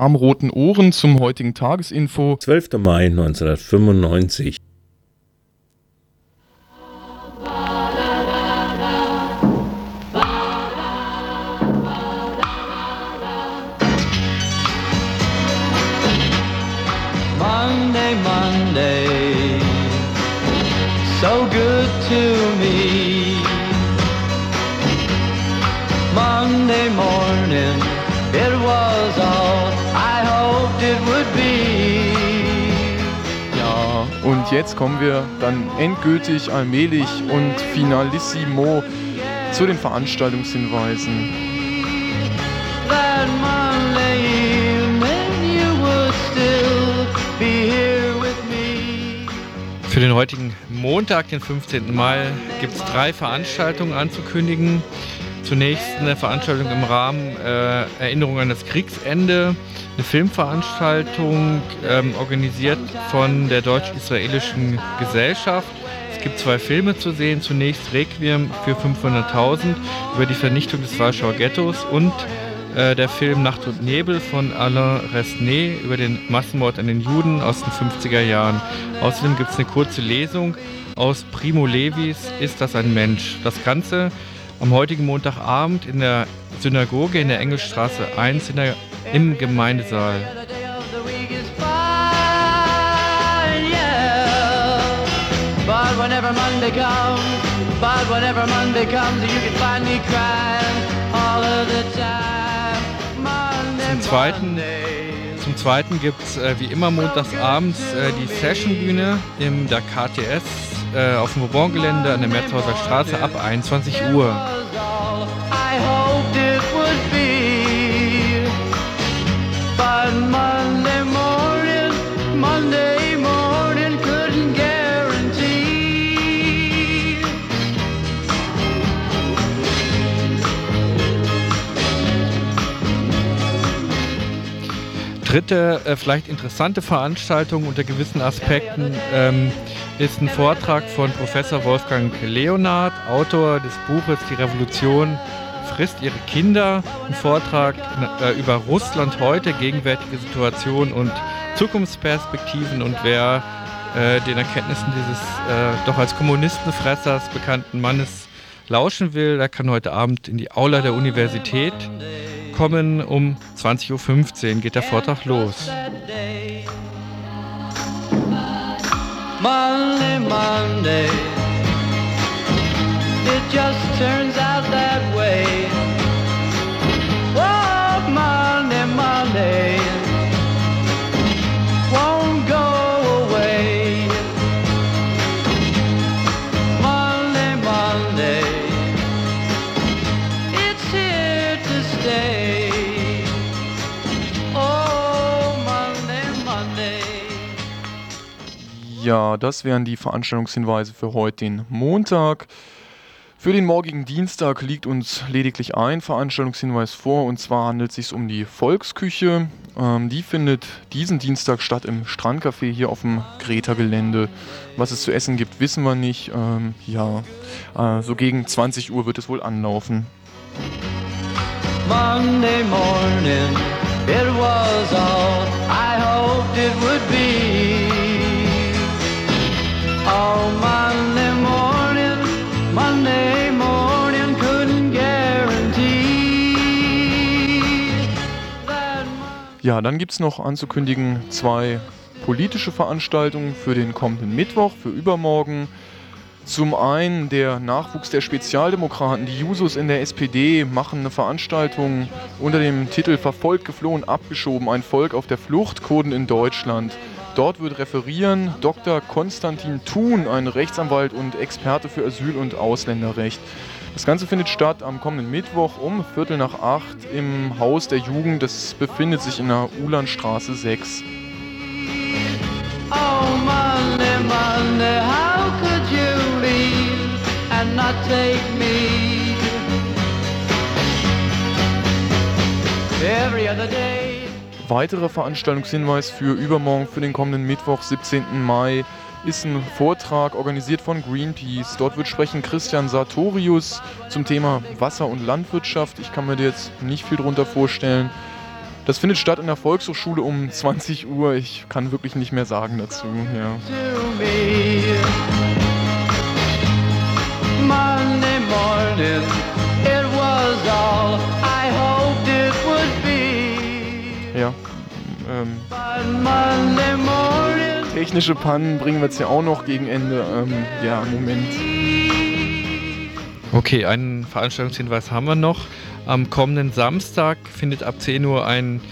Am Roten Ohren zum heutigen Tagesinfo. 12. Mai 1995. endgültig, allmählich und finalissimo zu den Veranstaltungshinweisen. Für den heutigen Montag, den 15. Mai, gibt es drei Veranstaltungen anzukündigen. Zunächst eine Veranstaltung im Rahmen äh, Erinnerung an das Kriegsende, eine Filmveranstaltung ähm, organisiert von der Deutsch-Israelischen Gesellschaft. Es gibt zwei Filme zu sehen. Zunächst Requiem für 500.000 über die Vernichtung des Warschauer Ghettos und äh, der Film Nacht und Nebel von Alain Resnais über den Massenmord an den Juden aus den 50er Jahren. Außerdem gibt es eine kurze Lesung aus Primo Levis Ist das ein Mensch? Das Ganze am heutigen Montagabend in der Synagoge in der Engelstraße 1 in der, im Gemeindesaal. Whenever Monday comes, but whenever Monday comes, you can find me crying all of the time. Monday, Zum Zweiten, zum Zweiten gibt es äh, wie immer montagsabends äh, die Sessionbühne im der KTS äh, auf dem Vauban-Gelände an der Merzhauser Straße ab 21 Uhr. Monday Dritte, äh, vielleicht interessante Veranstaltung unter gewissen Aspekten ähm, ist ein Vortrag von Professor Wolfgang Leonard, Autor des Buches Die Revolution frisst ihre Kinder. Ein Vortrag äh, über Russland heute, gegenwärtige Situation und Zukunftsperspektiven und wer äh, den Erkenntnissen dieses äh, doch als Kommunistenfressers bekannten Mannes lauschen will, der kann heute Abend in die Aula der Universität kommen. Um 20.15 Uhr geht der Vortrag los. Monday, Monday. It just turns das wären die Veranstaltungshinweise für heute, den Montag. Für den morgigen Dienstag liegt uns lediglich ein Veranstaltungshinweis vor, und zwar handelt es sich um die Volksküche. Ähm, die findet diesen Dienstag statt im Strandcafé hier auf dem Greta-Gelände. Was es zu essen gibt, wissen wir nicht. Ähm, ja, äh, so gegen 20 Uhr wird es wohl anlaufen. Monday morning, it was all I hoped it would be. Oh, Monday morning, Monday morning couldn't guarantee. Ja, dann gibt es noch anzukündigen zwei politische Veranstaltungen für den kommenden Mittwoch, für übermorgen. Zum einen der Nachwuchs der Spezialdemokraten, die Jusos in der SPD, machen eine Veranstaltung unter dem Titel Verfolgt, geflohen, abgeschoben, ein Volk auf der Flucht, Kurden in Deutschland. Dort wird referieren Dr. Konstantin Thun, ein Rechtsanwalt und Experte für Asyl- und Ausländerrecht. Das Ganze findet statt am kommenden Mittwoch um Viertel nach acht im Haus der Jugend. Das befindet sich in der Ulandstraße 6. Oh, Monday, Monday, how could you leave and not take me? Every other day. Weiterer Veranstaltungshinweis für übermorgen, für den kommenden Mittwoch, 17. Mai, ist ein Vortrag organisiert von Greenpeace. Dort wird sprechen Christian Sartorius zum Thema Wasser und Landwirtschaft. Ich kann mir jetzt nicht viel drunter vorstellen. Das findet statt in der Volkshochschule um 20 Uhr. Ich kann wirklich nicht mehr sagen dazu. Ja. Monday morning, technische Pannen bringen wir jetzt ja auch noch gegen Ende. Ähm, ja, Moment. Okay, einen Veranstaltungshinweis haben wir noch. Am kommenden Samstag findet ab 10 Uhr ein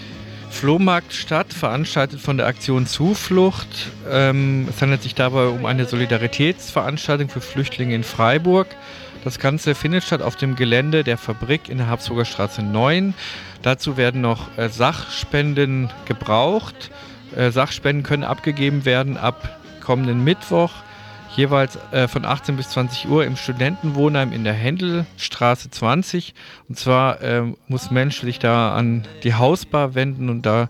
Flohmarkt statt, veranstaltet von der Aktion Zuflucht. Ähm, es handelt sich dabei um eine Solidaritätsveranstaltung für Flüchtlinge in Freiburg. Das Ganze findet statt auf dem Gelände der Fabrik in der Habsburger Straße 9. Dazu werden noch äh, Sachspenden gebraucht. Äh, Sachspenden können abgegeben werden ab kommenden Mittwoch jeweils äh, von 18 bis 20 Uhr im Studentenwohnheim in der Händelstraße 20. Und zwar ähm, muss Mensch sich da an die Hausbar wenden und da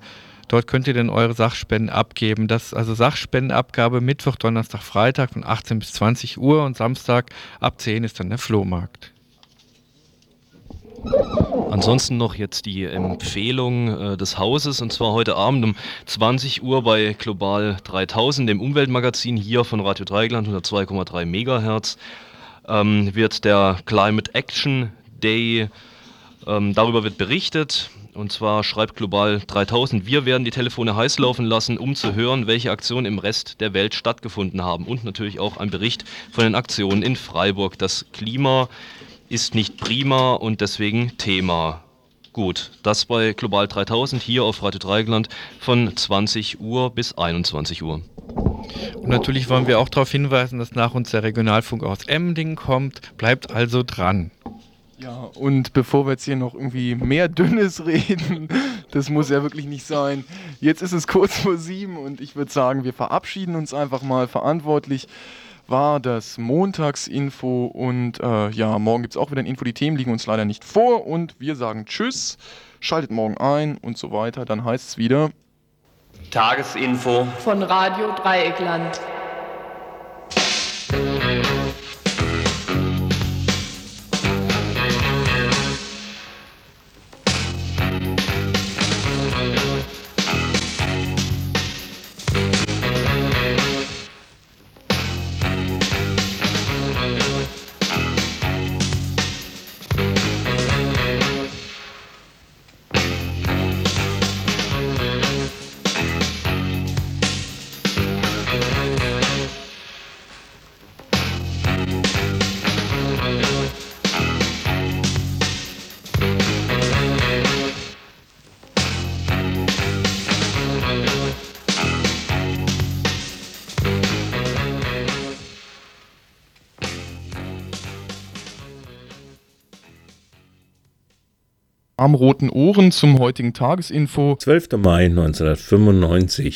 dort könnt ihr dann eure Sachspenden abgeben. Das also Sachspendenabgabe Mittwoch, Donnerstag, Freitag von 18 bis 20 Uhr und Samstag ab 10 ist dann der Flohmarkt. Ansonsten noch jetzt die Empfehlung äh, des Hauses und zwar heute Abend um 20 Uhr bei Global 3000, dem Umweltmagazin hier von Radio Dreigland 102,3 Megahertz, ähm, wird der Climate Action Day, ähm, darüber wird berichtet. Und zwar schreibt Global 3000, wir werden die Telefone heiß laufen lassen, um zu hören, welche Aktionen im Rest der Welt stattgefunden haben. Und natürlich auch ein Bericht von den Aktionen in Freiburg. Das Klima ist nicht prima und deswegen Thema. Gut, das bei Global 3000 hier auf Radio Dreigland von 20 Uhr bis 21 Uhr. Und natürlich wollen wir auch darauf hinweisen, dass nach uns der Regionalfunk aus Emding kommt. Bleibt also dran. Ja, und bevor wir jetzt hier noch irgendwie mehr Dünnes reden, das muss ja wirklich nicht sein. Jetzt ist es kurz vor sieben und ich würde sagen, wir verabschieden uns einfach mal verantwortlich. War das Montagsinfo und äh, ja, morgen gibt es auch wieder ein Info. Die Themen liegen uns leider nicht vor und wir sagen Tschüss, schaltet morgen ein und so weiter. Dann heißt es wieder Tagesinfo von Radio Dreieckland. Am roten Ohren zum heutigen Tagesinfo. 12. Mai 1995.